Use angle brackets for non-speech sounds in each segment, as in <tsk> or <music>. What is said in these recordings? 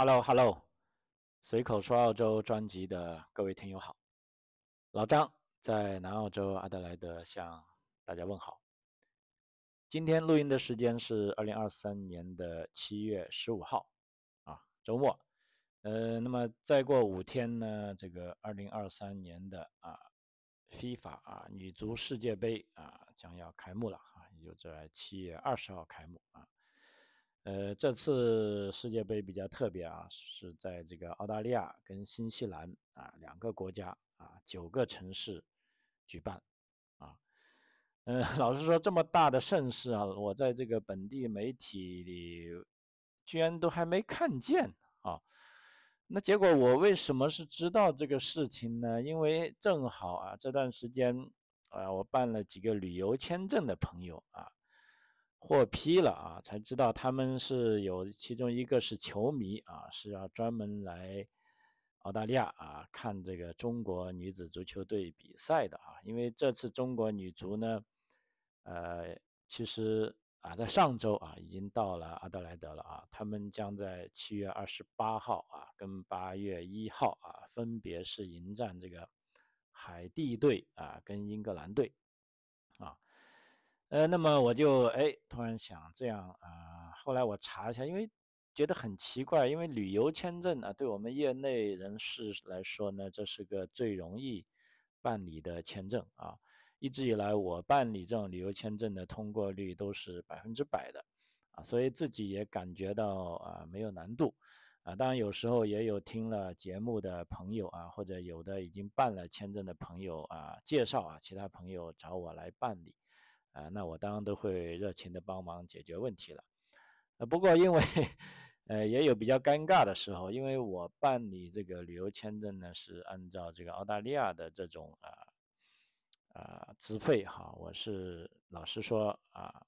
Hello，Hello，随口说澳洲专辑的各位听友好，老张在南澳洲阿德莱德向大家问好。今天录音的时间是二零二三年的七月十五号，啊，周末。呃，那么再过五天呢，这个二零二三年的啊，FIFA 啊女足世界杯啊将要开幕了啊，也就在七月二十号开幕啊。呃，这次世界杯比较特别啊，是在这个澳大利亚跟新西兰啊两个国家啊九个城市举办啊。嗯，<laughs> 老实说，这么大的盛事啊，我在这个本地媒体里居然都还没看见啊。那结果我为什么是知道这个事情呢？因为正好啊这段时间啊，我办了几个旅游签证的朋友啊。获批了啊，才知道他们是有其中一个是球迷啊，是要专门来澳大利亚啊看这个中国女子足球队比赛的啊。因为这次中国女足呢，呃，其实啊在上周啊已经到了阿德莱德了啊，他们将在七月二十八号啊跟八月一号啊分别是迎战这个海地队啊跟英格兰队。呃，那么我就哎突然想这样啊，后来我查一下，因为觉得很奇怪，因为旅游签证啊，对我们业内人士来说呢，这是个最容易办理的签证啊。一直以来，我办理这种旅游签证的通过率都是百分之百的啊，所以自己也感觉到啊没有难度啊。当然有时候也有听了节目的朋友啊，或者有的已经办了签证的朋友啊介绍啊，其他朋友找我来办理。啊，那我当然都会热情的帮忙解决问题了。呃，不过因为，<laughs> 呃，也有比较尴尬的时候，因为我办理这个旅游签证呢，是按照这个澳大利亚的这种啊啊资费哈，我是老实说啊，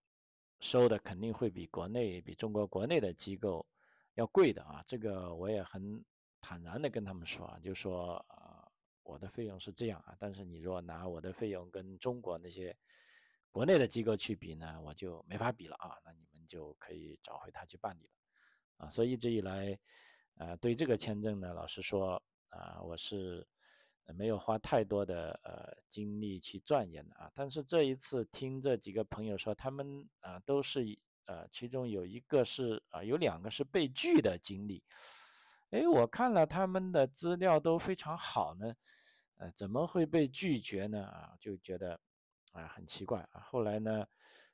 收的肯定会比国内比中国国内的机构要贵的啊。这个我也很坦然的跟他们说啊，就说啊，我的费用是这样啊，但是你如果拿我的费用跟中国那些。国内的机构去比呢，我就没法比了啊，那你们就可以找回他去办理了，啊，所以一直以来，呃，对这个签证呢，老实说啊，我是没有花太多的呃精力去钻研的啊，但是这一次听这几个朋友说，他们啊都是呃，其中有一个是啊，有两个是被拒的经历，哎，我看了他们的资料都非常好呢，呃，怎么会被拒绝呢？啊，就觉得。啊，很奇怪啊！后来呢，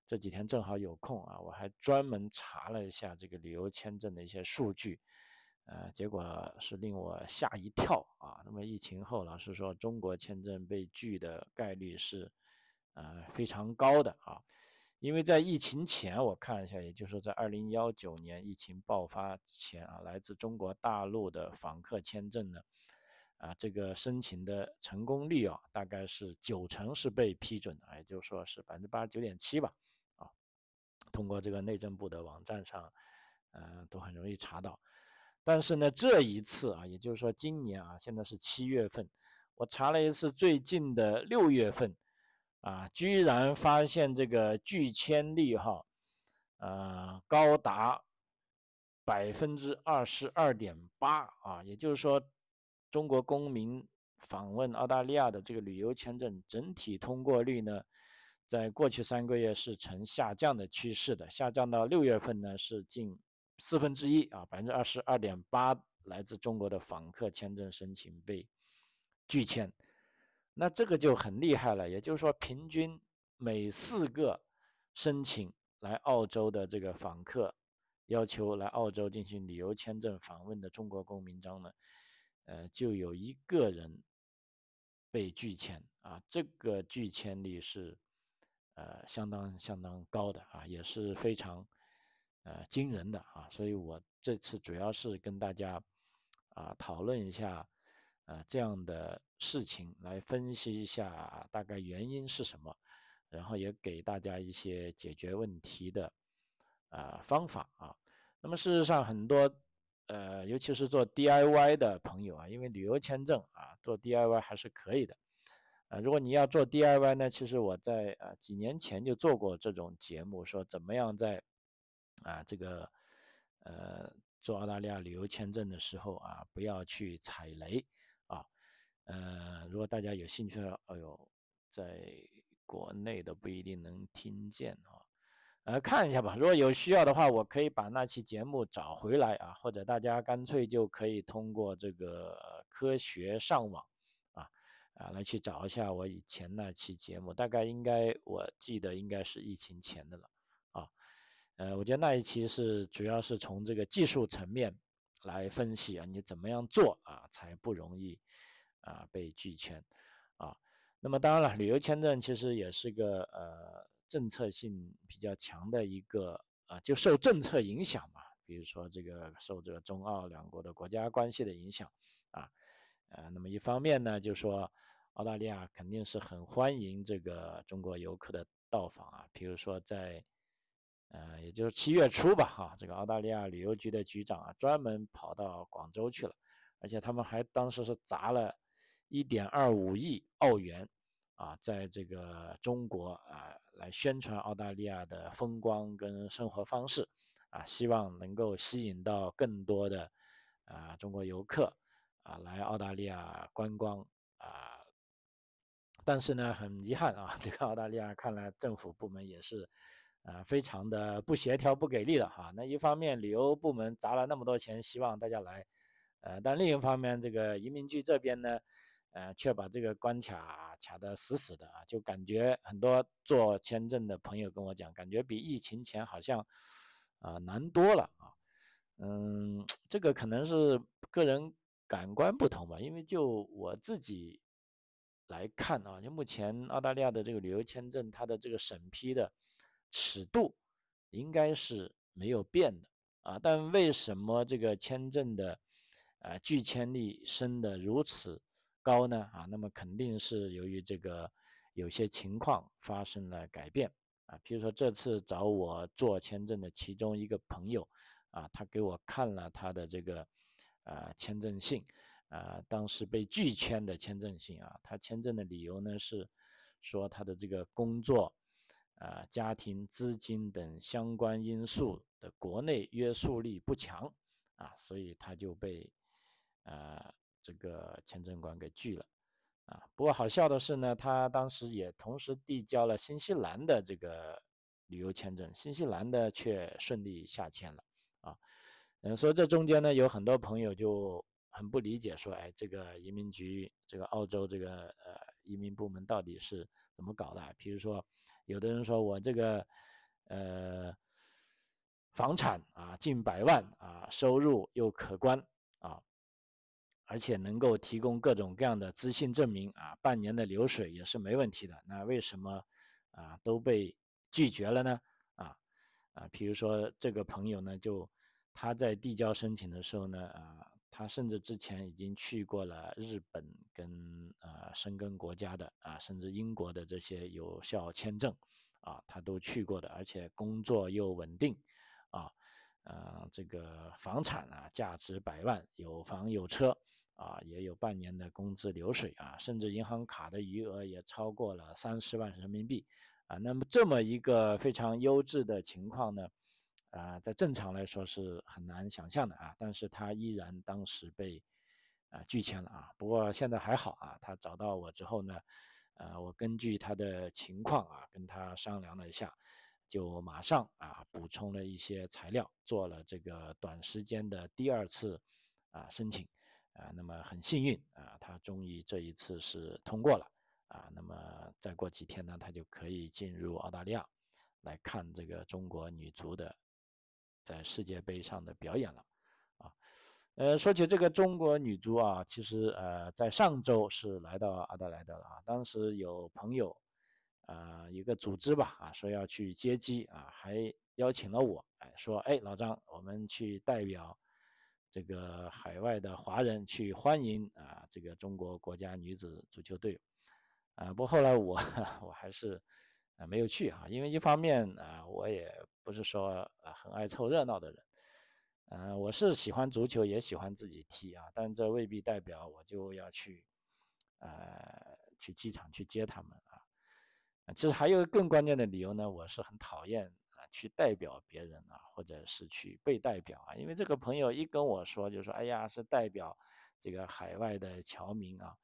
这几天正好有空啊，我还专门查了一下这个旅游签证的一些数据，呃，结果是令我吓一跳啊。那么疫情后，老实说，中国签证被拒的概率是呃非常高的啊。因为在疫情前，我看了一下，也就是说在二零幺九年疫情爆发前啊，来自中国大陆的访客签证呢。啊，这个申请的成功率啊，大概是九成是被批准的，也就是说是百分之八十九点七吧。啊，通过这个内政部的网站上，呃，都很容易查到。但是呢，这一次啊，也就是说今年啊，现在是七月份，我查了一次最近的六月份，啊，居然发现这个拒签率哈，呃，高达百分之二十二点八啊，也就是说。中国公民访问澳大利亚的这个旅游签证整体通过率呢，在过去三个月是呈下降的趋势的，下降到六月份呢是近四分之一啊，百分之二十二点八来自中国的访客签证申请被拒签，那这个就很厉害了，也就是说，平均每四个申请来澳洲的这个访客要求来澳洲进行旅游签证访问的中国公民中呢。呃，就有一个人被拒签啊，这个拒签率是呃相当相当高的啊，也是非常呃惊人的啊，所以我这次主要是跟大家啊讨论一下呃这样的事情，来分析一下大概原因是什么，然后也给大家一些解决问题的啊方法啊。那么事实上很多。呃，尤其是做 DIY 的朋友啊，因为旅游签证啊，做 DIY 还是可以的。啊，如果你要做 DIY 呢，其实我在啊几年前就做过这种节目，说怎么样在啊这个呃做澳大利亚旅游签证的时候啊，不要去踩雷啊。呃，如果大家有兴趣的，哎呦，在国内的不一定能听见啊。呃，看一下吧。如果有需要的话，我可以把那期节目找回来啊，或者大家干脆就可以通过这个科学上网啊啊来去找一下我以前那期节目。大概应该我记得应该是疫情前的了啊。呃，我觉得那一期是主要是从这个技术层面来分析啊，你怎么样做啊才不容易啊被拒签啊。那么当然了，旅游签证其实也是个呃。政策性比较强的一个啊，就受政策影响嘛，比如说这个受这个中澳两国的国家关系的影响啊，呃，那么一方面呢，就说澳大利亚肯定是很欢迎这个中国游客的到访啊，比如说在呃，也就是七月初吧，哈，这个澳大利亚旅游局的局长啊，专门跑到广州去了，而且他们还当时是砸了一点二五亿澳元啊，在这个中国啊。来宣传澳大利亚的风光跟生活方式，啊，希望能够吸引到更多的啊中国游客啊来澳大利亚观光啊。但是呢，很遗憾啊，<laughs> 这个澳大利亚看来政府部门也是啊非常的不协调、不给力的哈。那一方面旅游部门砸了那么多钱，希望大家来，呃，但另一方面这个移民局这边呢。呃，却把这个关卡卡得死死的啊，就感觉很多做签证的朋友跟我讲，感觉比疫情前好像啊难多了啊。嗯，这个可能是个人感官不同吧，因为就我自己来看啊，就目前澳大利亚的这个旅游签证，它的这个审批的尺度应该是没有变的啊，但为什么这个签证的呃拒签率升得如此？高呢啊，那么肯定是由于这个有些情况发生了改变啊，比如说这次找我做签证的其中一个朋友啊，他给我看了他的这个呃签证信啊，当时被拒签的签证信啊，他签证的理由呢是说他的这个工作啊、家庭、资金等相关因素的国内约束力不强啊，所以他就被呃。这个签证官给拒了，啊，不过好笑的是呢，他当时也同时递交了新西兰的这个旅游签证，新西兰的却顺利下签了，啊，嗯，所以这中间呢，有很多朋友就很不理解，说，哎，这个移民局，这个澳洲这个呃移民部门到底是怎么搞的？比如说，有的人说我这个呃房产啊近百万啊，收入又可观。而且能够提供各种各样的资信证明啊，半年的流水也是没问题的。那为什么啊都被拒绝了呢？啊啊，比如说这个朋友呢，就他在递交申请的时候呢，啊，他甚至之前已经去过了日本跟啊申根国家的啊，甚至英国的这些有效签证啊，他都去过的，而且工作又稳定啊。呃，这个房产啊，价值百万，有房有车啊，也有半年的工资流水啊，甚至银行卡的余额也超过了三十万人民币啊。那么这么一个非常优质的情况呢，啊，在正常来说是很难想象的啊。但是他依然当时被啊拒签了啊。不过现在还好啊，他找到我之后呢，呃，我根据他的情况啊，跟他商量了一下。就马上啊补充了一些材料，做了这个短时间的第二次啊申请啊，那么很幸运啊，他终于这一次是通过了啊，那么再过几天呢，他就可以进入澳大利亚来看这个中国女足的在世界杯上的表演了啊。呃，说起这个中国女足啊，其实呃在上周是来到阿德莱德了啊，当时有朋友。啊，一个组织吧，啊，说要去接机，啊，还邀请了我，哎，说，哎，老张，我们去代表这个海外的华人去欢迎啊，这个中国国家女子足球队，啊，不过后来我 <laughs> 我还是啊没有去啊，因为一方面啊，我也不是说啊很爱凑热闹的人，嗯，我是喜欢足球，也喜欢自己踢啊，但这未必代表我就要去，呃，去机场去接他们啊。其实还有更关键的理由呢，我是很讨厌去代表别人啊，或者是去被代表啊。因为这个朋友一跟我说，就说哎呀，是代表这个海外的侨民啊，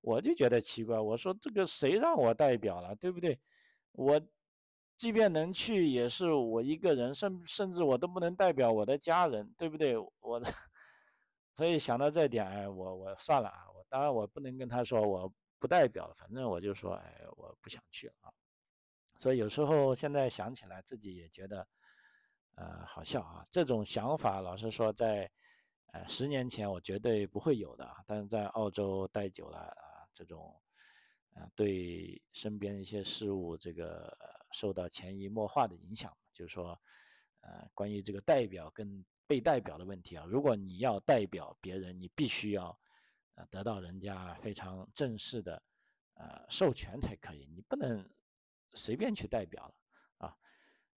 我就觉得奇怪。我说这个谁让我代表了，对不对？我即便能去，也是我一个人，甚甚至我都不能代表我的家人，对不对？我的，所以想到这点，哎，我我算了啊。我当然我不能跟他说我不代表了，反正我就说，哎，我不想去了啊。所以有时候现在想起来，自己也觉得，呃，好笑啊。这种想法，老实说，在呃十年前我绝对不会有的。但是在澳洲待久了啊，这种，呃，对身边一些事物这个受到潜移默化的影响，就是说，呃，关于这个代表跟被代表的问题啊，如果你要代表别人，你必须要，呃，得到人家非常正式的，呃，授权才可以，你不能。随便去代表了啊，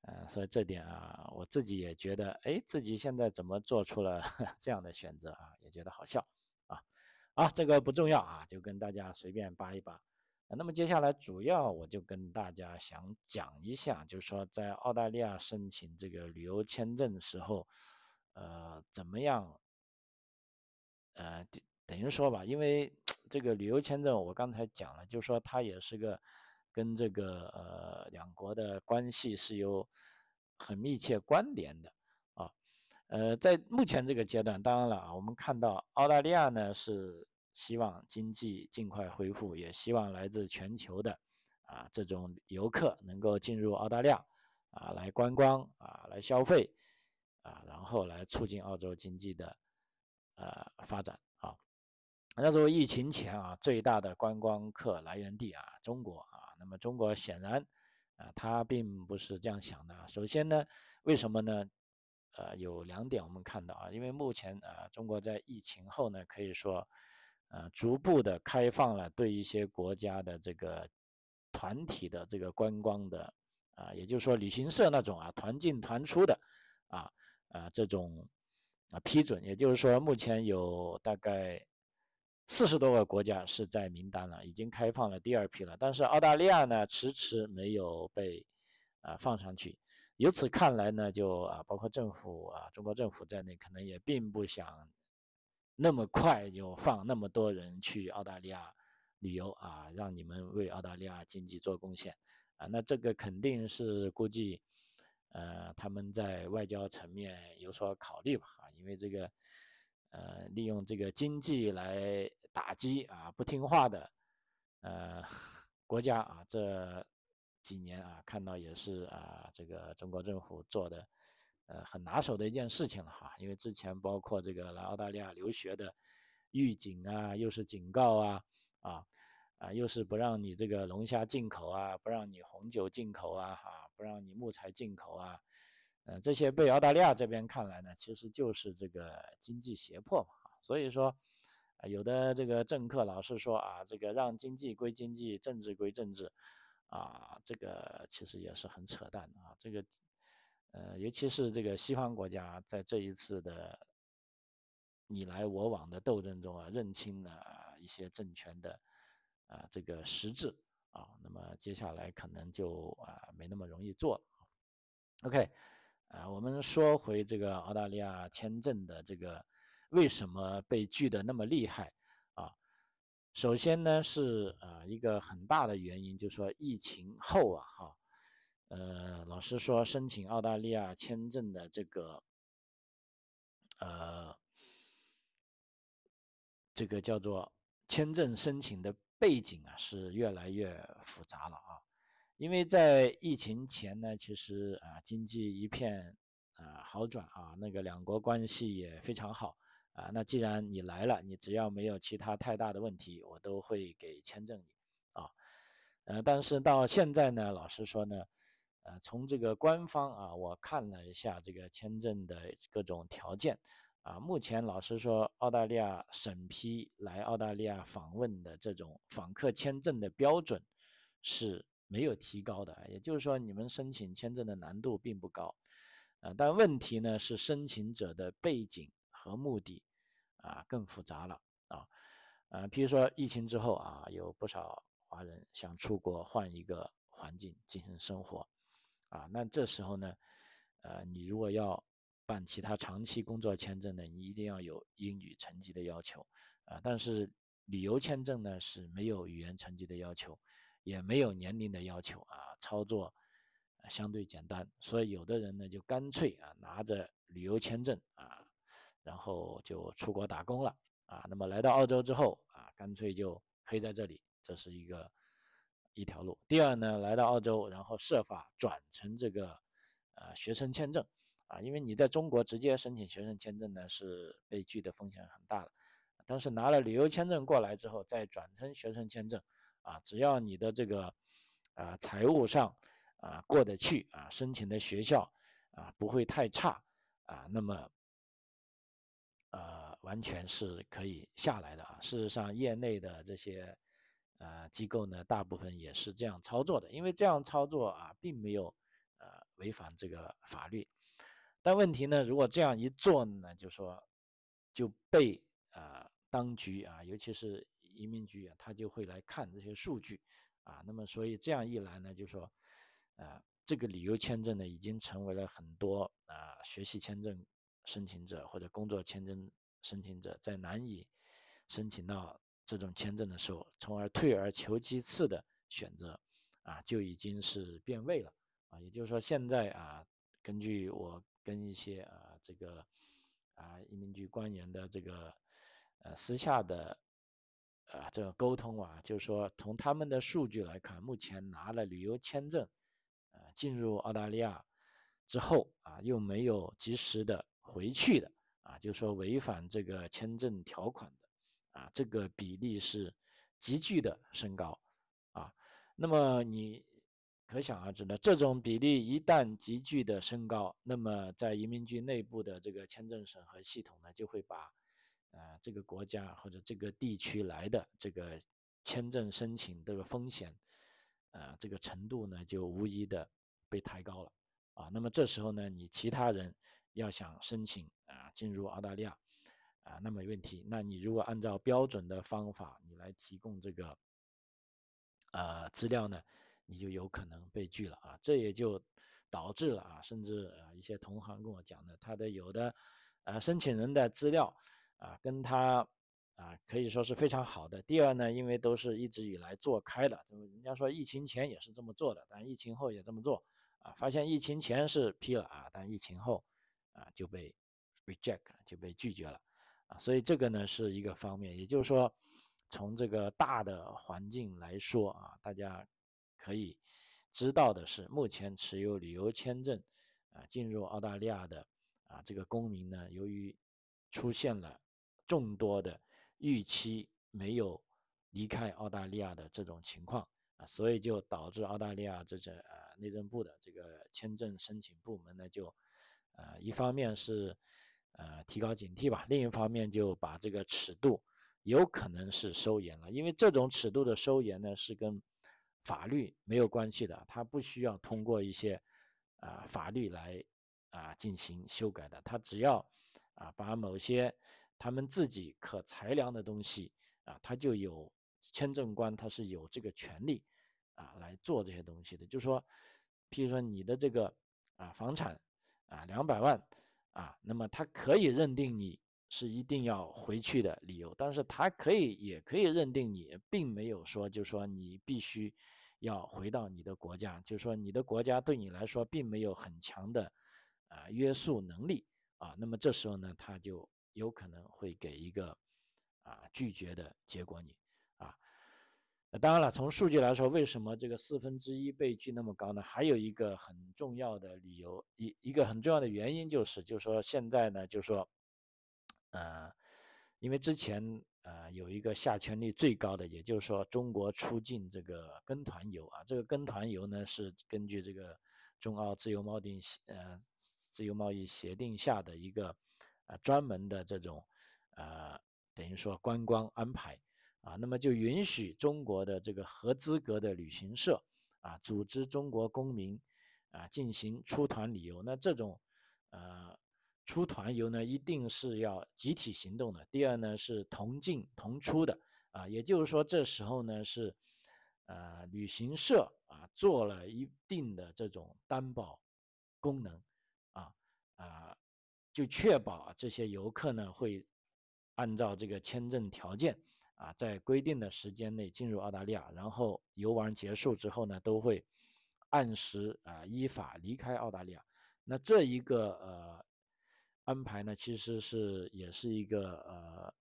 呃，所以这点啊，我自己也觉得，哎，自己现在怎么做出了 <laughs> 这样的选择啊，也觉得好笑啊。啊，这个不重要啊，就跟大家随便扒一扒。那么接下来主要我就跟大家想讲一下，就是说在澳大利亚申请这个旅游签证的时候，呃，怎么样？呃，等于说吧，因为 <tsk> 这个旅游签证我刚才讲了，就是说它也是个。跟这个呃两国的关系是有很密切关联的啊，呃，在目前这个阶段，当然了啊，我们看到澳大利亚呢是希望经济尽快恢复，也希望来自全球的啊这种游客能够进入澳大利亚啊来观光啊来消费啊，然后来促进澳洲经济的呃发展啊。那作为疫情前啊最大的观光客来源地啊中国啊。那么中国显然，啊，他并不是这样想的。首先呢，为什么呢？呃，有两点我们看到啊，因为目前啊，中国在疫情后呢，可以说，呃，逐步的开放了对一些国家的这个团体的这个观光的啊，也就是说旅行社那种啊，团进团出的啊啊这种啊批准，也就是说目前有大概。四十多个国家是在名单了，已经开放了第二批了。但是澳大利亚呢，迟迟没有被啊放上去。由此看来呢，就啊，包括政府啊，中国政府在内，可能也并不想那么快就放那么多人去澳大利亚旅游啊，让你们为澳大利亚经济做贡献啊。那这个肯定是估计，呃，他们在外交层面有所考虑吧啊，因为这个，呃，利用这个经济来。打击啊不听话的呃国家啊，这几年啊看到也是啊这个中国政府做的呃很拿手的一件事情了哈，因为之前包括这个来澳大利亚留学的预警啊，又是警告啊啊啊又是不让你这个龙虾进口啊，不让你红酒进口啊哈，不让你木材进口啊，呃这些被澳大利亚这边看来呢，其实就是这个经济胁迫嘛，所以说。啊，有的这个政客老是说啊，这个让经济归经济，政治归政治，啊，这个其实也是很扯淡的啊。这个，呃，尤其是这个西方国家在这一次的你来我往的斗争中啊，认清了一些政权的啊这个实质啊，那么接下来可能就啊没那么容易做了。OK，啊，我们说回这个澳大利亚签证的这个。为什么被拒的那么厉害啊？首先呢是啊一个很大的原因，就是说疫情后啊哈，呃老实说申请澳大利亚签证的这个呃这个叫做签证申请的背景啊是越来越复杂了啊，因为在疫情前呢，其实啊经济一片啊好转啊，那个两国关系也非常好。啊，那既然你来了，你只要没有其他太大的问题，我都会给签证你啊。呃，但是到现在呢，老实说呢，呃，从这个官方啊，我看了一下这个签证的各种条件啊，目前老实说，澳大利亚审批来澳大利亚访问的这种访客签证的标准是没有提高的，也就是说，你们申请签证的难度并不高，呃，但问题呢是申请者的背景。和目的啊更复杂了啊，呃，比如说疫情之后啊，有不少华人想出国换一个环境进行生活啊，那这时候呢，呃，你如果要办其他长期工作签证呢，你一定要有英语成绩的要求啊，但是旅游签证呢是没有语言成绩的要求，也没有年龄的要求啊，操作相对简单，所以有的人呢就干脆啊拿着旅游签证啊，然后就出国打工了啊，那么来到澳洲之后啊，干脆就黑在这里，这是一个。一条路。第二呢，来到澳洲，然后设法转成这个呃学生签证啊，因为你在中国直接申请学生签证呢是被拒的风险很大的。但是拿了旅游签证过来之后，再转成学生签证啊，只要你的这个啊财务上啊过得去啊，申请的学校啊不会太差啊，那么呃完全是可以下来的啊。事实上，业内的这些。呃，机构呢，大部分也是这样操作的，因为这样操作啊，并没有呃违反这个法律。但问题呢，如果这样一做呢，就说就被啊当局啊，尤其是移民局啊，他就会来看这些数据啊。那么，所以这样一来呢，就说啊，这个旅游签证呢，已经成为了很多啊学习签证申请者或者工作签证申请者在难以申请到。这种签证的时候，从而退而求其次的选择，啊，就已经是变味了，啊，也就是说，现在啊，根据我跟一些啊这个啊移民局官员的这个呃私下的啊这个沟通啊，就是说，从他们的数据来看，目前拿了旅游签证啊进入澳大利亚之后啊，又没有及时的回去的啊，就是说违反这个签证条款的。啊，这个比例是急剧的升高，啊，那么你可想而知呢，这种比例一旦急剧的升高，那么在移民局内部的这个签证审核系统呢，就会把呃这个国家或者这个地区来的这个签证申请这个风险，呃这个程度呢，就无疑的被抬高了，啊，那么这时候呢，你其他人要想申请啊进入澳大利亚。啊，那没问题。那你如果按照标准的方法，你来提供这个呃资料呢，你就有可能被拒了啊。这也就导致了啊，甚至啊一些同行跟我讲的，他的有的呃申请人的资料啊，跟他啊可以说是非常好的。第二呢，因为都是一直以来做开的，人家说疫情前也是这么做的，但疫情后也这么做啊，发现疫情前是批了啊，但疫情后啊就被 reject 就被拒绝了。啊，所以这个呢是一个方面，也就是说，从这个大的环境来说啊，大家可以知道的是，目前持有旅游签证啊进入澳大利亚的啊这个公民呢，由于出现了众多的预期没有离开澳大利亚的这种情况啊，所以就导致澳大利亚这个呃内政部的这个签证申请部门呢，就呃一方面是。呃，提高警惕吧。另一方面，就把这个尺度有可能是收严了，因为这种尺度的收严呢，是跟法律没有关系的，它不需要通过一些啊法律来啊进行修改的，它只要啊把某些他们自己可裁量的东西啊，他就有签证官，他是有这个权利啊来做这些东西的。就说，譬如说你的这个啊房产啊两百万。啊，那么他可以认定你是一定要回去的理由，但是他可以也可以认定你并没有说，就是说你必须要回到你的国家，就是说你的国家对你来说并没有很强的啊约束能力啊，那么这时候呢，他就有可能会给一个啊拒绝的结果你。当然了，从数据来说，为什么这个四分之一被拒那么高呢？还有一个很重要的理由，一一个很重要的原因就是，就是说现在呢，就是说，呃，因为之前呃有一个下签率最高的，也就是说中国出境这个跟团游啊，这个跟团游呢是根据这个中澳自由贸易呃自由贸易协定下的一个呃专门的这种呃等于说观光安排。啊，那么就允许中国的这个合资格的旅行社啊，组织中国公民啊进行出团旅游。那这种呃出团游呢，一定是要集体行动的。第二呢，是同进同出的啊，也就是说这时候呢是呃旅行社啊做了一定的这种担保功能啊啊，就确保这些游客呢会按照这个签证条件啊，在规定的时间内进入澳大利亚，然后游玩结束之后呢，都会按时啊依法离开澳大利亚。那这一个呃安排呢，其实是也是一个呃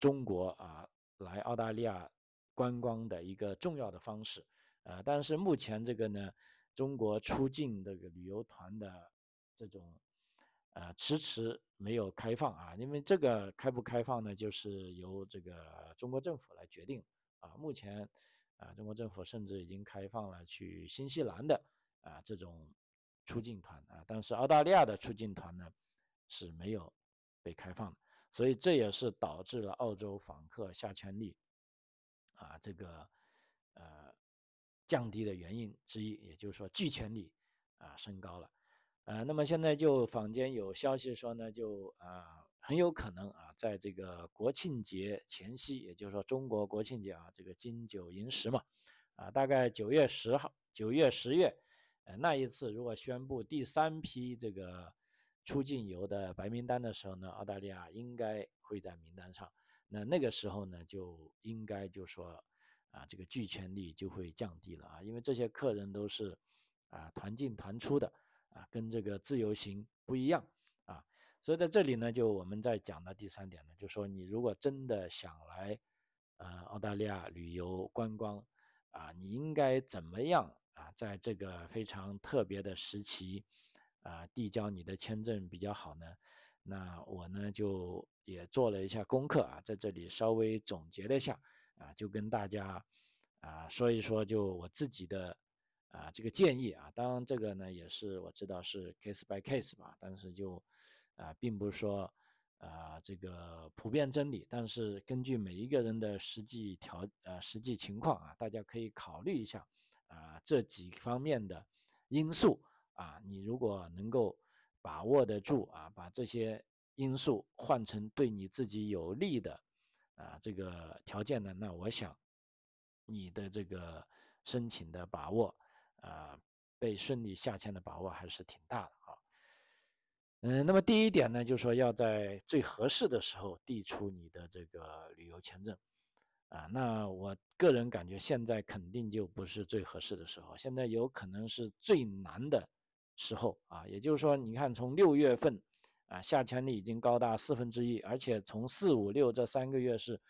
中国啊来澳大利亚观光的一个重要的方式，呃，但是目前这个呢，中国出境这个旅游团的这种呃迟迟没有开放啊，因为这个开不开放呢，就是由这个中国政府来决定啊。目前啊，中国政府甚至已经开放了去新西兰的啊这种。出境团啊，但是澳大利亚的出境团呢是没有被开放的，所以这也是导致了澳洲访客下签率啊这个呃降低的原因之一，也就是说拒签率啊升高了，呃，那么现在就坊间有消息说呢，就啊很有可能啊在这个国庆节前夕，也就是说中国国庆节啊这个金九银十嘛，啊大概九月十号、九月、十月。呃那一次，如果宣布第三批这个出境游的白名单的时候呢，澳大利亚应该会在名单上。那那个时候呢，就应该就说啊，这个拒签率就会降低了啊，因为这些客人都是啊团进团出的啊，跟这个自由行不一样啊。所以在这里呢，就我们在讲的第三点呢，就说你如果真的想来呃澳大利亚旅游观光啊，你应该怎么样？啊，在这个非常特别的时期，啊，递交你的签证比较好呢。那我呢就也做了一下功课啊，在这里稍微总结了一下啊，就跟大家啊说一说，就我自己的啊这个建议啊。当然这个呢也是我知道是 case by case 吧，但是就啊并不是说啊这个普遍真理，但是根据每一个人的实际条呃实际情况啊，大家可以考虑一下。啊，这几方面的因素啊，你如果能够把握得住啊，把这些因素换成对你自己有利的啊这个条件呢，那我想你的这个申请的把握啊，被顺利下签的把握还是挺大的啊。嗯，那么第一点呢，就是说要在最合适的时候递出你的这个旅游签证。啊，那我个人感觉现在肯定就不是最合适的时候，现在有可能是最难的时候啊。也就是说，你看从六月份啊，下签率已经高达四分之一，而且从四五六这三个月是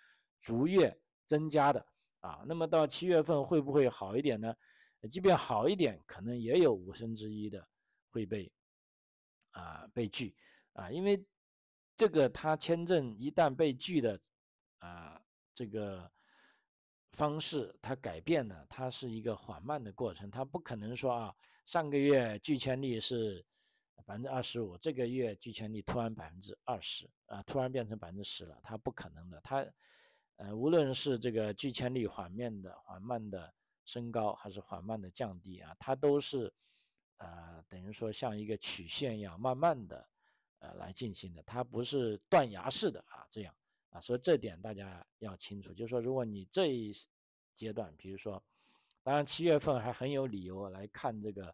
逐月增加的啊。那么到七月份会不会好一点呢？即便好一点，可能也有五分之一的会被啊被拒啊，因为这个他签证一旦被拒的啊。这个方式它改变了，它是一个缓慢的过程，它不可能说啊，上个月拒签率是百分之二十五，这个月拒签率突然百分之二十啊，突然变成百分之十了，它不可能的。它呃，无论是这个拒签率缓慢的缓慢的升高，还是缓慢的降低啊，它都是呃，等于说像一个曲线一样，慢慢的呃来进行的，它不是断崖式的啊这样。啊，所以这点大家要清楚，就是说，如果你这一阶段，比如说，当然七月份还很有理由来看这个，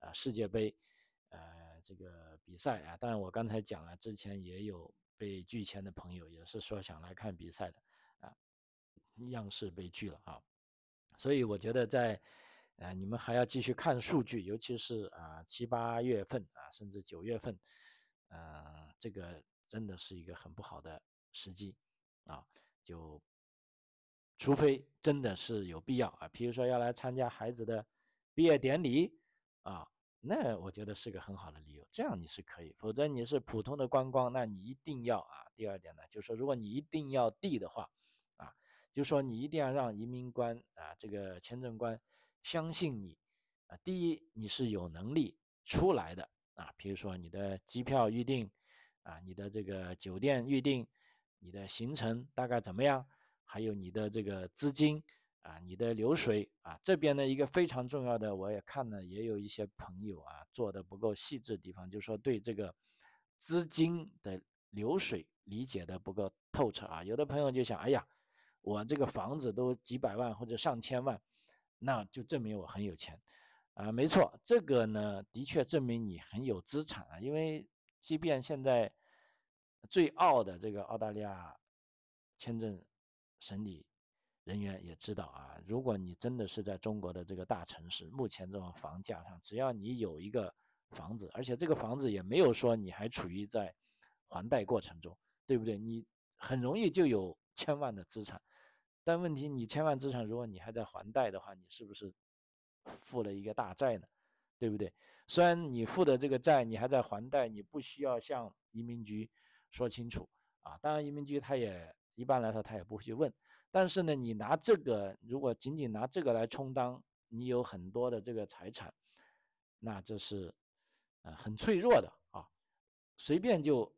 呃，世界杯，呃，这个比赛啊。当然，我刚才讲了，之前也有被拒签的朋友，也是说想来看比赛的，啊，样式被拒了啊。所以我觉得在，呃，你们还要继续看数据，尤其是啊七八月份啊，甚至九月份，呃，这个真的是一个很不好的。时机啊，就除非真的是有必要啊，比如说要来参加孩子的毕业典礼啊，那我觉得是个很好的理由，这样你是可以。否则你是普通的观光，那你一定要啊。第二点呢，就是说如果你一定要递的话，就说你一定要让移民官啊，这个签证官相信你啊。第一，你是有能力出来的啊，比如说你的机票预订啊，你的这个酒店预订。你的行程大概怎么样？还有你的这个资金啊，你的流水啊，这边呢一个非常重要的，我也看了，也有一些朋友啊做的不够细致的地方，就是说对这个资金的流水理解的不够透彻啊。有的朋友就想，哎呀，我这个房子都几百万或者上千万，那就证明我很有钱啊，没错，这个呢的确证明你很有资产啊，因为即便现在最傲的这个澳大利亚签证审理人员也知道啊，如果你真的是在中国的这个大城市，目前这种房价上，只要你有一个房子，而且这个房子也没有说你还处于在还贷过程中，对不对？你很容易就有千万的资产。但问题，你千万资产，如果你还在还贷的话，你是不是负了一个大债呢？对不对？虽然你负的这个债，你还在还贷，你不需要向移民局说清楚啊。当然，移民局他也一般来说他也不会去问。但是呢，你拿这个，如果仅仅拿这个来充当你有很多的这个财产，那这是呃很脆弱的啊。随便就，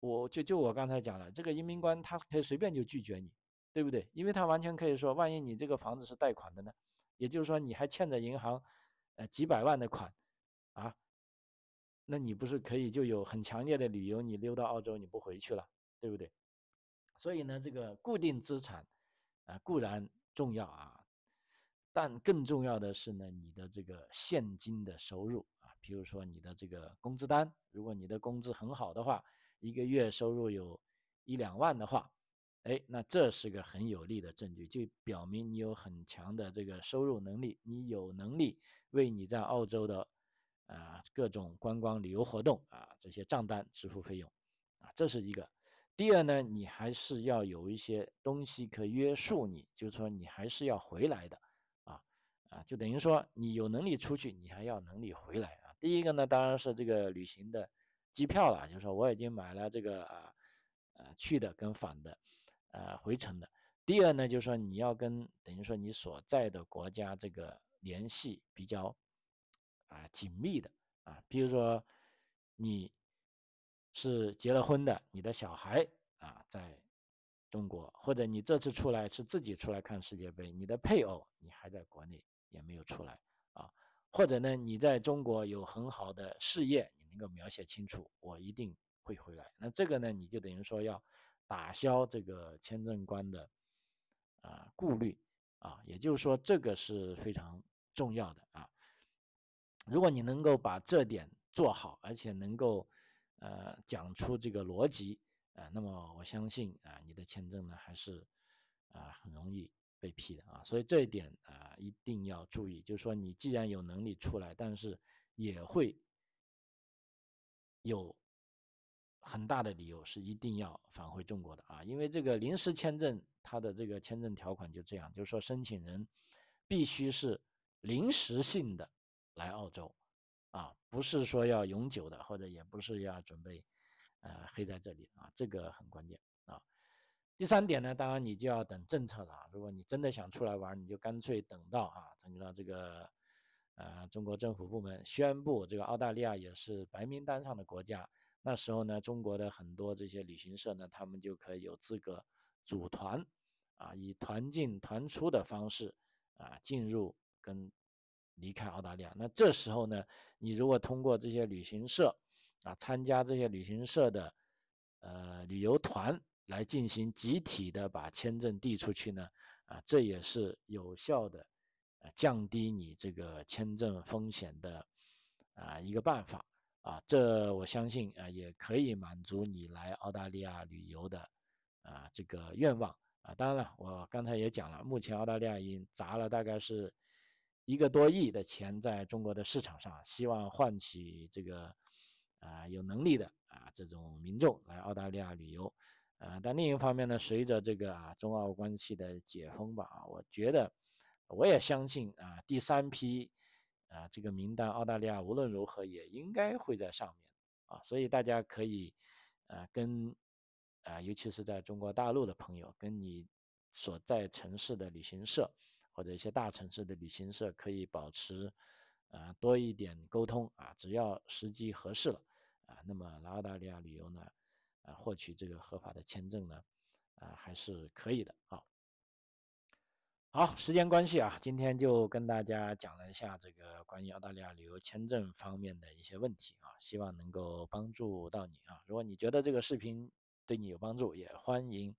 我就就我刚才讲了，这个移民官他可以随便就拒绝你。对不对？因为他完全可以说，万一你这个房子是贷款的呢？也就是说，你还欠着银行，呃，几百万的款，啊，那你不是可以就有很强烈的理由，你溜到澳洲你不回去了，对不对？所以呢，这个固定资产，啊，固然重要啊，但更重要的是呢，你的这个现金的收入啊，比如说你的这个工资单，如果你的工资很好的话，一个月收入有一两万的话。哎，那这是个很有力的证据，就表明你有很强的这个收入能力，你有能力为你在澳洲的啊各种观光旅游活动啊这些账单支付费用啊，这是一个。第二呢，你还是要有一些东西可约束你，就是说你还是要回来的啊啊，就等于说你有能力出去，你还要能力回来啊。第一个呢，当然是这个旅行的机票了，就是说我已经买了这个啊呃去的跟返的。呃，回程的。第二呢，就是说你要跟等于说你所在的国家这个联系比较啊紧密的啊，比如说你是结了婚的，你的小孩啊在中国，或者你这次出来是自己出来看世界杯，你的配偶你还在国内也没有出来啊，或者呢你在中国有很好的事业，能够描写清楚，我一定会回来。那这个呢，你就等于说要。打消这个签证官的啊顾虑啊，也就是说这个是非常重要的啊。如果你能够把这点做好，而且能够呃讲出这个逻辑啊，那么我相信啊，你的签证呢还是啊很容易被批的啊。所以这一点啊一定要注意，就是说你既然有能力出来，但是也会有。很大的理由是一定要返回中国的啊，因为这个临时签证它的这个签证条款就这样，就是说申请人必须是临时性的来澳洲啊，不是说要永久的，或者也不是要准备呃黑在这里啊，这个很关键啊。第三点呢，当然你就要等政策了，如果你真的想出来玩，你就干脆等到啊，等到这个呃中国政府部门宣布这个澳大利亚也是白名单上的国家。那时候呢，中国的很多这些旅行社呢，他们就可以有资格组团，啊，以团进团出的方式啊进入跟离开澳大利亚。那这时候呢，你如果通过这些旅行社啊参加这些旅行社的呃旅游团来进行集体的把签证递出去呢，啊，这也是有效的降低你这个签证风险的啊一个办法。啊，这我相信啊，也可以满足你来澳大利亚旅游的啊这个愿望啊。当然了，我刚才也讲了，目前澳大利亚已经砸了大概是一个多亿的钱在中国的市场上，希望唤起这个啊有能力的啊这种民众来澳大利亚旅游。啊，但另一方面呢，随着这个啊中澳关系的解封吧，啊，我觉得我也相信啊第三批。啊，这个名单，澳大利亚无论如何也应该会在上面啊，所以大家可以，呃，跟，啊，尤其是在中国大陆的朋友，跟你所在城市的旅行社或者一些大城市的旅行社可以保持，啊，多一点沟通啊，只要时机合适了，啊，那么来澳大利亚旅游呢，啊，获取这个合法的签证呢，啊，还是可以的啊。好，时间关系啊，今天就跟大家讲了一下这个关于澳大利亚旅游签证方面的一些问题啊，希望能够帮助到你啊。如果你觉得这个视频对你有帮助，也欢迎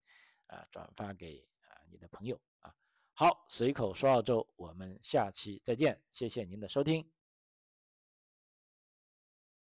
啊转发给啊你的朋友啊。好，随口说澳洲，我们下期再见，谢谢您的收听。